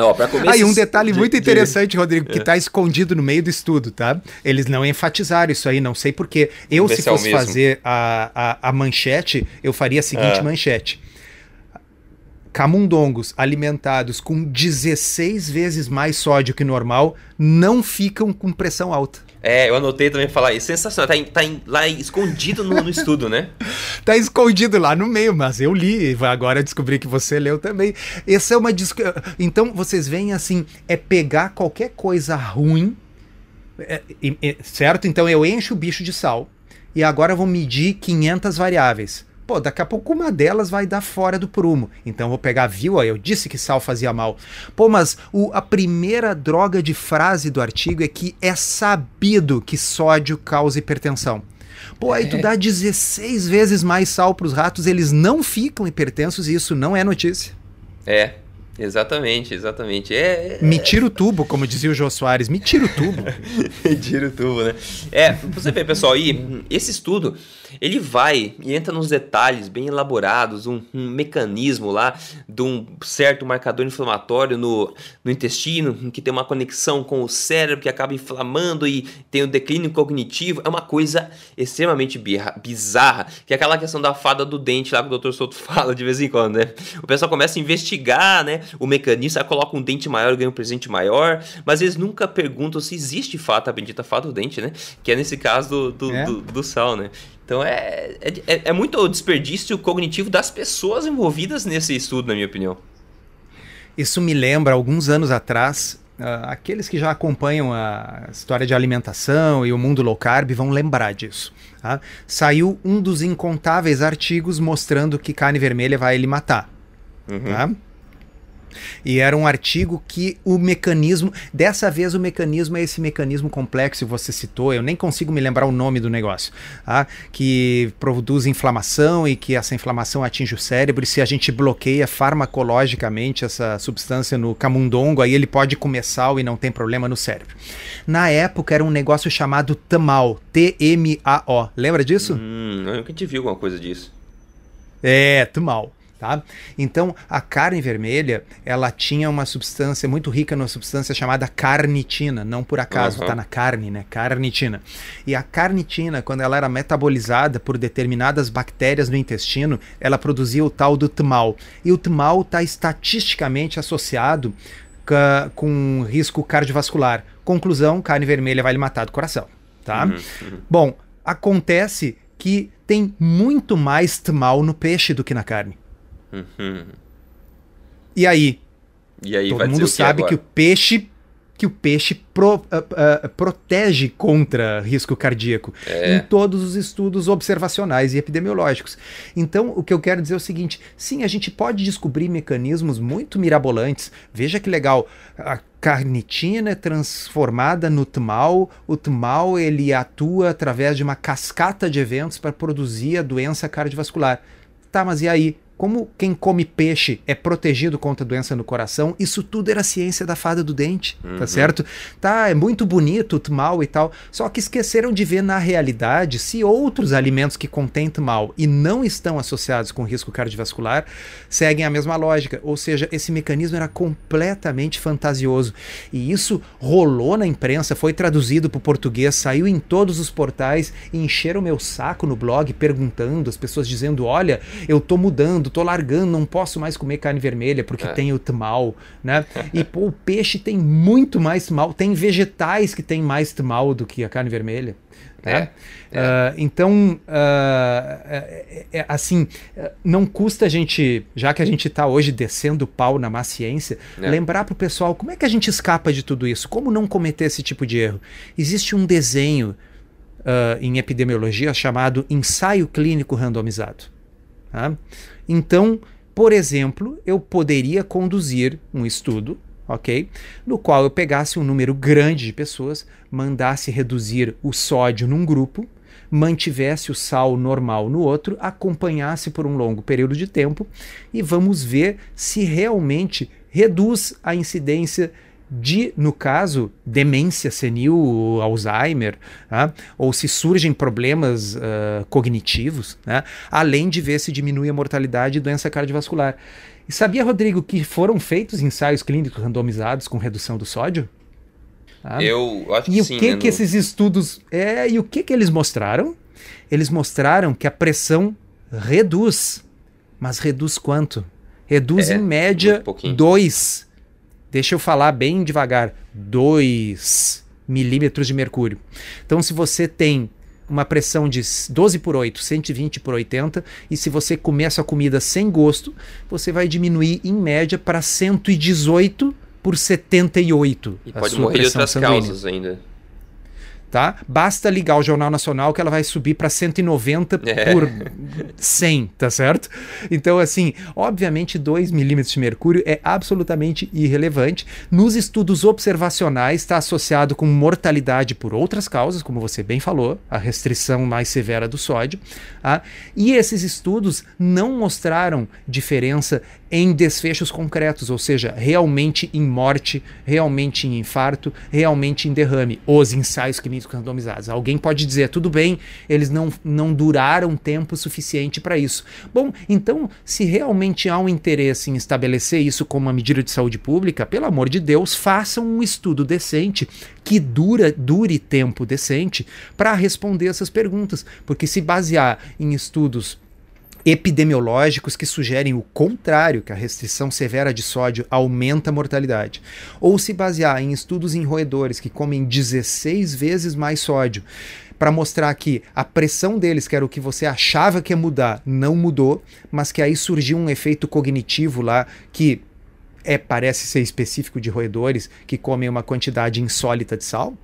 Ó, ah, um detalhe de, muito interessante, de... Rodrigo, que está é. escondido no meio do estudo, tá? Eles não enfatizaram isso aí, não sei porquê. Eu, se é fosse é fazer a, a, a, manchete, eu faria a seguinte ah. manchete camundongos alimentados com 16 vezes mais sódio que normal não ficam com pressão alta. É, eu anotei também falar isso. Sensacional. Tá, em, tá em, lá escondido no, no estudo, né? tá escondido lá no meio, mas eu li. Agora descobri que você leu também. Essa é uma. Então, vocês veem assim: é pegar qualquer coisa ruim, é, é, certo? Então, eu encho o bicho de sal e agora vou medir 500 variáveis. Pô, daqui a pouco uma delas vai dar fora do prumo. Então vou pegar, viu? Eu disse que sal fazia mal. Pô, mas o, a primeira droga de frase do artigo é que é sabido que sódio causa hipertensão. Pô, aí tu é. dá 16 vezes mais sal para os ratos, eles não ficam hipertensos e isso não é notícia. É, Exatamente, exatamente. É, é... Me tira o tubo, como dizia o Jô Soares, me tira o tubo. me tira o tubo, né? É, você vê, pessoal, aí, esse estudo, ele vai e entra nos detalhes bem elaborados, um, um, mecanismo lá de um certo marcador inflamatório no, no intestino, que tem uma conexão com o cérebro que acaba inflamando e tem o declínio cognitivo. É uma coisa extremamente bizarra, que é aquela questão da fada do dente lá que o Dr. Souto fala de vez em quando, né? O pessoal começa a investigar, né? O mecanismo, coloca um dente maior, ganha um presente maior, mas eles nunca perguntam se existe fato a bendita fada do dente, né? Que é nesse caso do, do, é. do, do sal, né? Então é, é, é muito desperdício cognitivo das pessoas envolvidas nesse estudo, na minha opinião. Isso me lembra, alguns anos atrás, uh, aqueles que já acompanham a história de alimentação e o mundo low carb vão lembrar disso. Tá? Saiu um dos incontáveis artigos mostrando que carne vermelha vai lhe matar. Uhum. Tá? E era um artigo que o mecanismo, dessa vez o mecanismo é esse mecanismo complexo que você citou, eu nem consigo me lembrar o nome do negócio, tá? que produz inflamação e que essa inflamação atinge o cérebro e se a gente bloqueia farmacologicamente essa substância no camundongo, aí ele pode comer sal e não tem problema no cérebro. Na época era um negócio chamado TAMAO, T-M-A-O, lembra disso? Hum, eu nunca te vi alguma coisa disso. É, TAMAO. Tá? Então, a carne vermelha, ela tinha uma substância muito rica numa substância chamada carnitina, não por acaso está uhum. na carne, né? Carnitina. E a carnitina, quando ela era metabolizada por determinadas bactérias no intestino, ela produzia o tal do TMAL. E o TMAL está estatisticamente associado com risco cardiovascular. Conclusão, carne vermelha vai lhe matar do coração, tá? Uhum, uhum. Bom, acontece que tem muito mais TMAL no peixe do que na carne. Uhum. E aí? E aí Todo mundo sabe que, que o peixe que o peixe pro, uh, uh, protege contra risco cardíaco é. em todos os estudos observacionais e epidemiológicos. Então, o que eu quero dizer é o seguinte: sim, a gente pode descobrir mecanismos muito mirabolantes. Veja que legal, a carnitina é transformada no TMAL, o TMAL ele atua através de uma cascata de eventos para produzir a doença cardiovascular. Tá, mas e aí? Como quem come peixe é protegido contra doença no coração, isso tudo era ciência da fada do dente, tá uhum. tá certo? Tá, é muito bonito o mal e tal, só que esqueceram de ver na realidade se outros alimentos que contêm mal e não estão associados com risco cardiovascular seguem a mesma lógica, ou seja, esse mecanismo era completamente fantasioso. E isso rolou na imprensa, foi traduzido para o português, saiu em todos os portais e encheram meu saco no blog perguntando, as pessoas dizendo: "Olha, eu tô mudando parando, tô largando, não posso mais comer carne vermelha porque é. tem o tmal, né? E pô, o peixe tem muito mais tmal, tem vegetais que tem mais tmal do que a carne vermelha. Né? É, é. Uh, então, uh, é, assim, não custa a gente, já que a gente está hoje descendo o pau na má ciência, é. lembrar para o pessoal como é que a gente escapa de tudo isso, como não cometer esse tipo de erro. Existe um desenho uh, em epidemiologia chamado ensaio clínico randomizado. Tá? Então, por exemplo, eu poderia conduzir um estudo ok? No qual eu pegasse um número grande de pessoas, mandasse reduzir o sódio num grupo, mantivesse o sal normal no outro, acompanhasse por um longo período de tempo e vamos ver se realmente reduz a incidência de, no caso, demência senil, Alzheimer, né? ou se surgem problemas uh, cognitivos, né? além de ver se diminui a mortalidade e doença cardiovascular. E sabia, Rodrigo, que foram feitos ensaios clínicos randomizados com redução do sódio? Ah. Eu acho que e sim. E o que, né? que esses estudos. É, e o que, que eles mostraram? Eles mostraram que a pressão reduz. Mas reduz quanto? Reduz é, em média 2. Deixa eu falar bem devagar. 2 milímetros de mercúrio. Então, se você tem uma pressão de 12 por 8, 120 por 80, e se você comer essa comida sem gosto, você vai diminuir em média para 118 por 78. E pode morrer de outras sanguínea. causas ainda tá? Basta ligar o Jornal Nacional que ela vai subir para 190 é. por 100, tá certo? Então, assim, obviamente 2 milímetros de mercúrio é absolutamente irrelevante. Nos estudos observacionais está associado com mortalidade por outras causas, como você bem falou, a restrição mais severa do sódio. Tá? E esses estudos não mostraram diferença em desfechos concretos, ou seja, realmente em morte, realmente em infarto, realmente em derrame. Os ensaios clínicos randomizados. Alguém pode dizer, tudo bem, eles não, não duraram tempo suficiente para isso. Bom, então, se realmente há um interesse em estabelecer isso como uma medida de saúde pública, pelo amor de Deus, façam um estudo decente que dura, dure tempo decente para responder essas perguntas, porque se basear em estudos epidemiológicos que sugerem o contrário, que a restrição severa de sódio aumenta a mortalidade, ou se basear em estudos em roedores que comem 16 vezes mais sódio, para mostrar que a pressão deles, que era o que você achava que ia mudar, não mudou, mas que aí surgiu um efeito cognitivo lá que é parece ser específico de roedores que comem uma quantidade insólita de sal.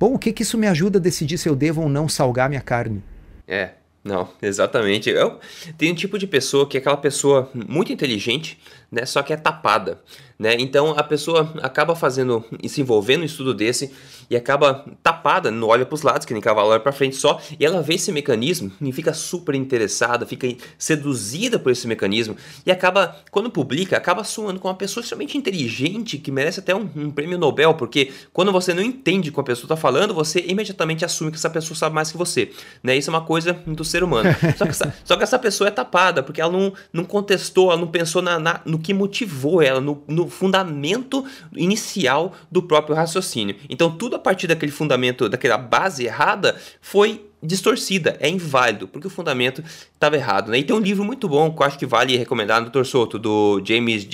Bom, o que, que isso me ajuda a decidir se eu devo ou não salgar minha carne? É, não, exatamente. Eu, tem um tipo de pessoa que é aquela pessoa muito inteligente, né, só que é tapada. Né? Então a pessoa acaba fazendo e se envolvendo em estudo desse e acaba tapada, não olha para os lados, que nem cavalo olha para frente só, e ela vê esse mecanismo e fica super interessada, fica seduzida por esse mecanismo e acaba, quando publica, acaba suando com uma pessoa extremamente inteligente que merece até um, um prêmio Nobel, porque quando você não entende o que a pessoa está falando, você imediatamente assume que essa pessoa sabe mais que você. Né? Isso é uma coisa do ser humano. Só que essa, só que essa pessoa é tapada, porque ela não, não contestou, ela não pensou na, na no que motivou ela, no, no fundamento inicial do próprio raciocínio. Então, tudo a partir daquele fundamento, daquela base errada, foi distorcida, é inválido, porque o fundamento estava errado. Né? E tem um livro muito bom que eu acho que vale recomendar no Torsoto, do James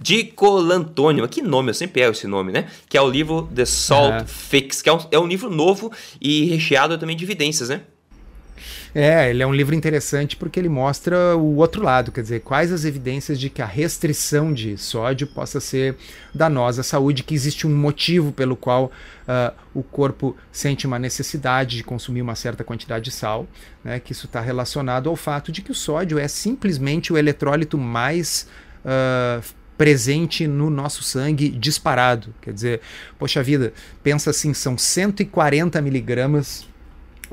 Dicolantônio, que nome, eu sempre erro esse nome, né? Que é o livro The Salt Fix, que é um, é um livro novo e recheado também de evidências, né? É, ele é um livro interessante porque ele mostra o outro lado, quer dizer, quais as evidências de que a restrição de sódio possa ser danosa à saúde, que existe um motivo pelo qual uh, o corpo sente uma necessidade de consumir uma certa quantidade de sal, né, que isso está relacionado ao fato de que o sódio é simplesmente o eletrólito mais uh, presente no nosso sangue disparado. Quer dizer, poxa vida, pensa assim, são 140 miligramas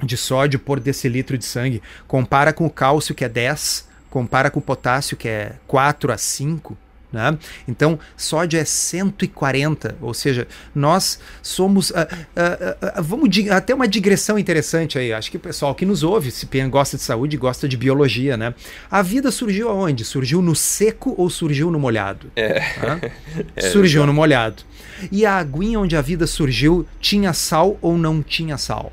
de sódio por decilitro de sangue. Compara com o cálcio, que é 10, compara com o potássio, que é 4 a 5. Né? Então, sódio é 140, ou seja, nós somos. Uh, uh, uh, vamos até uma digressão interessante aí. Acho que o pessoal que nos ouve, se gosta de saúde, gosta de biologia, né? A vida surgiu aonde? Surgiu no seco ou surgiu no molhado? É. é surgiu no molhado. E a aguinha onde a vida surgiu tinha sal ou não tinha sal?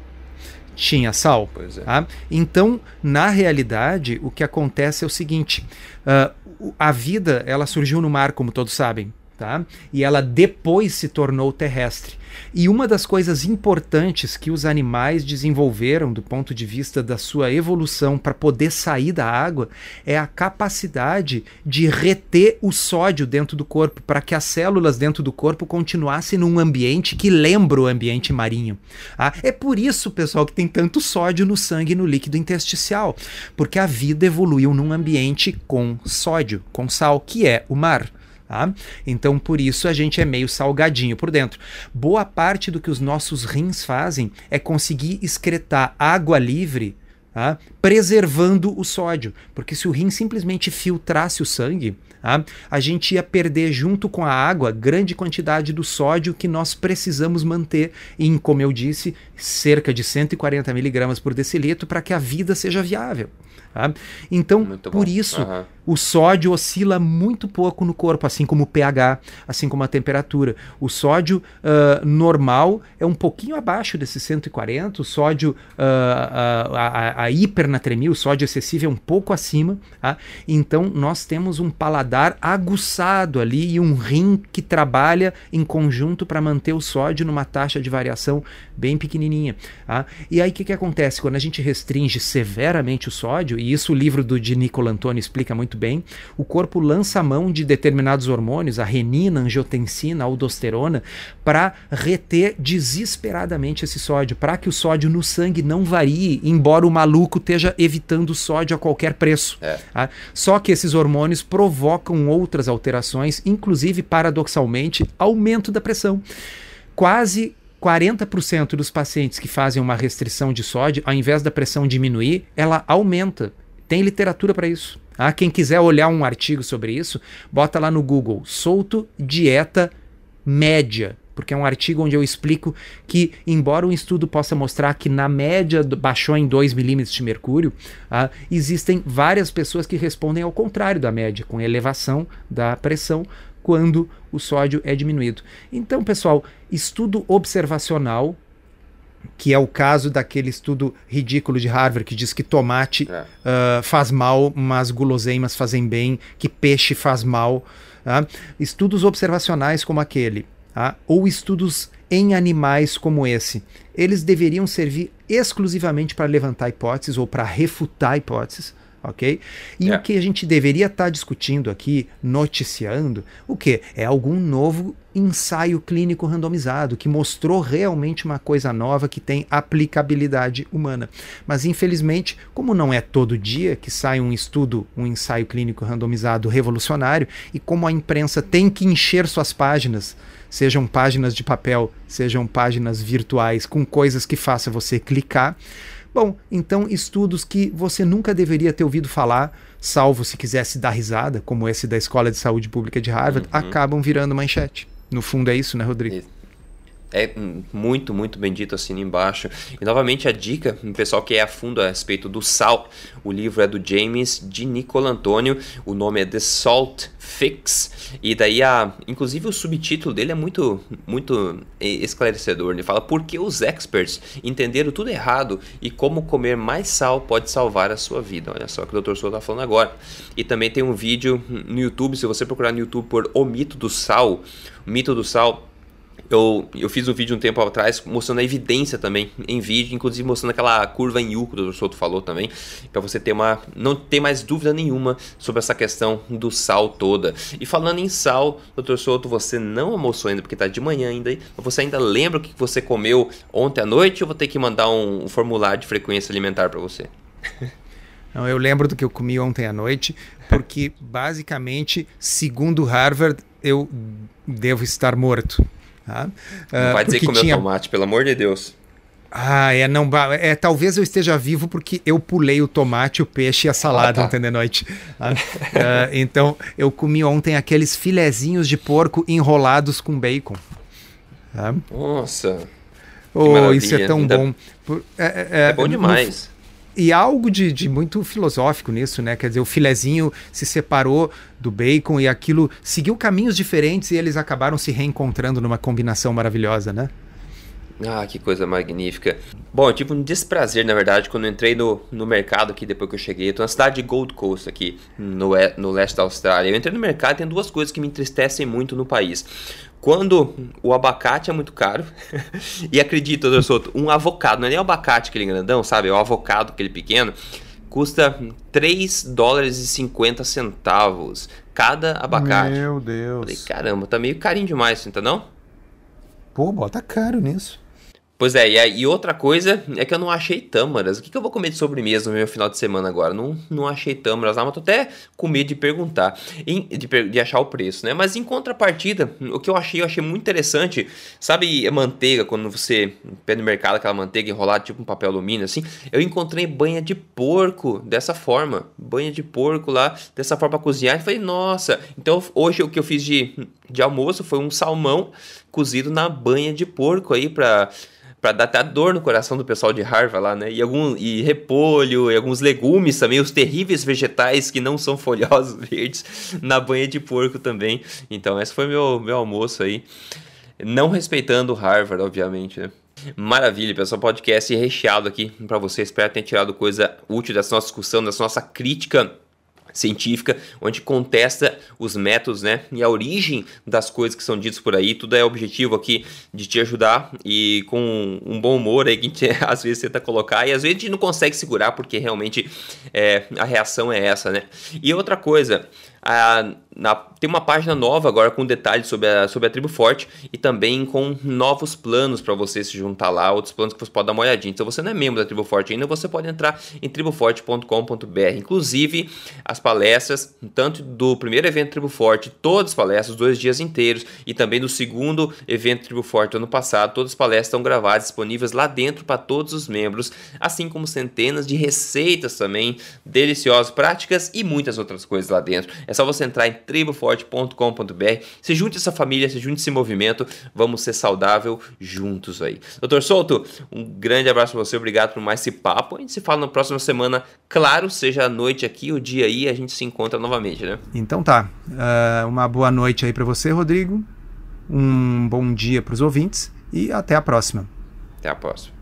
Tinha sal. Pois é. Tá? Então, na realidade, o que acontece é o seguinte: uh, a vida ela surgiu no mar, como todos sabem. Tá? E ela depois se tornou terrestre. E uma das coisas importantes que os animais desenvolveram do ponto de vista da sua evolução para poder sair da água é a capacidade de reter o sódio dentro do corpo, para que as células dentro do corpo continuassem num ambiente que lembra o ambiente marinho. Ah, é por isso, pessoal, que tem tanto sódio no sangue e no líquido intersticial, porque a vida evoluiu num ambiente com sódio, com sal, que é o mar. Tá? Então, por isso a gente é meio salgadinho por dentro. Boa parte do que os nossos rins fazem é conseguir excretar água livre, tá? preservando o sódio. Porque se o rim simplesmente filtrasse o sangue, tá? a gente ia perder junto com a água grande quantidade do sódio que nós precisamos manter em, como eu disse, cerca de 140 miligramas por decilitro para que a vida seja viável. Tá? Então, por isso, uhum. O sódio oscila muito pouco no corpo, assim como o pH, assim como a temperatura. O sódio uh, normal é um pouquinho abaixo desses 140, o sódio, uh, uh, a, a, hipernatremia, o sódio excessivo é um pouco acima. Tá? Então, nós temos um paladar aguçado ali e um rim que trabalha em conjunto para manter o sódio numa taxa de variação bem pequenininha. Tá? E aí, o que, que acontece? Quando a gente restringe severamente o sódio, e isso o livro do de Nicola Antônio explica muito bem, o corpo lança mão de determinados hormônios, a renina, a angiotensina, a aldosterona, para reter desesperadamente esse sódio, para que o sódio no sangue não varie, embora o maluco esteja evitando o sódio a qualquer preço. É. Tá? Só que esses hormônios provocam outras alterações, inclusive, paradoxalmente, aumento da pressão. Quase 40% dos pacientes que fazem uma restrição de sódio, ao invés da pressão diminuir, ela aumenta. Tem literatura para isso. Ah, quem quiser olhar um artigo sobre isso, bota lá no Google, solto dieta média, porque é um artigo onde eu explico que, embora um estudo possa mostrar que na média baixou em 2 milímetros de mercúrio, ah, existem várias pessoas que respondem ao contrário da média, com elevação da pressão, quando o sódio é diminuído. Então, pessoal, estudo observacional, que é o caso daquele estudo ridículo de Harvard que diz que tomate é. uh, faz mal, mas guloseimas fazem bem, que peixe faz mal. Uh, estudos observacionais como aquele, uh, ou estudos em animais como esse, eles deveriam servir exclusivamente para levantar hipóteses ou para refutar hipóteses ok? E é. o que a gente deveria estar tá discutindo aqui, noticiando, o que? É algum novo ensaio clínico randomizado que mostrou realmente uma coisa nova que tem aplicabilidade humana. Mas infelizmente, como não é todo dia que sai um estudo, um ensaio clínico randomizado revolucionário, e como a imprensa tem que encher suas páginas, sejam páginas de papel, sejam páginas virtuais, com coisas que faça você clicar, Bom, então estudos que você nunca deveria ter ouvido falar, salvo se quisesse dar risada, como esse da Escola de Saúde Pública de Harvard, uhum. acabam virando manchete. No fundo é isso, né, Rodrigo? É muito, muito bendito assim embaixo. E novamente a dica, pessoal que é a fundo a respeito do sal, o livro é do James de Nicola Antônio, o nome é The Salt Fix, e daí a, inclusive o subtítulo dele é muito, muito esclarecedor, ele fala por que os experts entenderam tudo errado e como comer mais sal pode salvar a sua vida. Olha só o que o Dr. Souza está falando agora. E também tem um vídeo no YouTube, se você procurar no YouTube por O Mito do Sal, o Mito do Sal eu, eu fiz um vídeo um tempo atrás mostrando a evidência também em vídeo, inclusive mostrando aquela curva em U que o Dr. Souto falou também, para você ter uma não ter mais dúvida nenhuma sobre essa questão do sal toda. E falando em sal, Dr. Souto, você não almoçou ainda porque está de manhã ainda, mas você ainda lembra o que você comeu ontem à noite ou vou ter que mandar um, um formulário de frequência alimentar para você? Não, eu lembro do que eu comi ontem à noite, porque basicamente, segundo Harvard, eu devo estar morto. Tá? Não vai dizer que comeu tinha... tomate, pelo amor de Deus. Ah, é, não, é, talvez eu esteja vivo porque eu pulei o tomate, o peixe e a salada ah, tá. ontem de noite. Ah, uh, então, eu comi ontem aqueles filezinhos de porco enrolados com bacon. Tá? Nossa. Oh, isso é tão Ainda... bom. É, é, é, é bom demais. E algo de, de, muito filosófico nisso, né? Quer dizer, o filezinho se separou do bacon e aquilo seguiu caminhos diferentes e eles acabaram se reencontrando numa combinação maravilhosa, né? Ah, que coisa magnífica. Bom, eu tive um desprazer, na verdade, quando entrei no, no mercado aqui depois que eu cheguei. Eu tô na cidade de Gold Coast aqui, no, no leste da Austrália. Eu entrei no mercado e tem duas coisas que me entristecem muito no país. Quando o abacate é muito caro, e acredito, doutor Souto, um avocado, não é nem o abacate aquele grandão, sabe? É o avocado aquele pequeno, custa 3 dólares e 50 centavos cada abacate. Meu Deus. Falei, caramba, tá meio carinho demais, entendeu? não? Pô, bota caro nisso. Pois é, e, e, outra coisa é que eu não achei tâmaras. O que, que eu vou comer de sobremesa no meu final de semana agora? Não, não achei tâmaras lá, mas tô até com medo de perguntar, de, de achar o preço, né? Mas em contrapartida, o que eu achei, eu achei muito interessante. Sabe a manteiga, quando você pede no mercado aquela manteiga enrolada, tipo um papel alumínio, assim? Eu encontrei banha de porco dessa forma. Banha de porco lá, dessa forma pra cozinhar. E falei, nossa. Então hoje o que eu fiz de, de almoço foi um salmão cozido na banha de porco aí pra para dar até dor no coração do pessoal de Harvard lá, né? E, algum, e repolho, e alguns legumes também, os terríveis vegetais que não são folhosos verdes na banha de porco também. Então, esse foi meu, meu almoço aí. Não respeitando Harvard, obviamente, né? Maravilha, pessoal. Podcast recheado aqui para vocês. Espero ter tirado coisa útil dessa nossa discussão, dessa nossa crítica científica, onde contesta os métodos, né, e a origem das coisas que são ditas por aí. Tudo é objetivo aqui de te ajudar e com um bom humor aí que a gente às vezes tenta colocar e às vezes a gente não consegue segurar porque realmente é, a reação é essa, né? E outra coisa, a, na, tem uma página nova agora com detalhes sobre a, sobre a tribo forte e também com novos planos para você se juntar lá, outros planos que você pode dar uma olhadinha. Então, você não é membro da tribo forte ainda, você pode entrar em triboforte.com.br. Inclusive, as palestras, tanto do primeiro evento Tribo Forte, todas as palestras, dois dias inteiros, e também do segundo evento Tribo Forte ano passado, todas as palestras estão gravadas, disponíveis lá dentro para todos os membros, assim como centenas de receitas também deliciosas, práticas e muitas outras coisas lá dentro. É é só você entrar em triboforte.com.br, se junte essa família, se junte esse movimento, vamos ser saudável juntos aí. Doutor Souto, um grande abraço para você, obrigado por mais esse papo. A gente se fala na próxima semana, claro, seja a noite aqui, o dia aí, a gente se encontra novamente, né? Então tá. Uh, uma boa noite aí para você, Rodrigo. Um bom dia para os ouvintes e até a próxima. Até a próxima.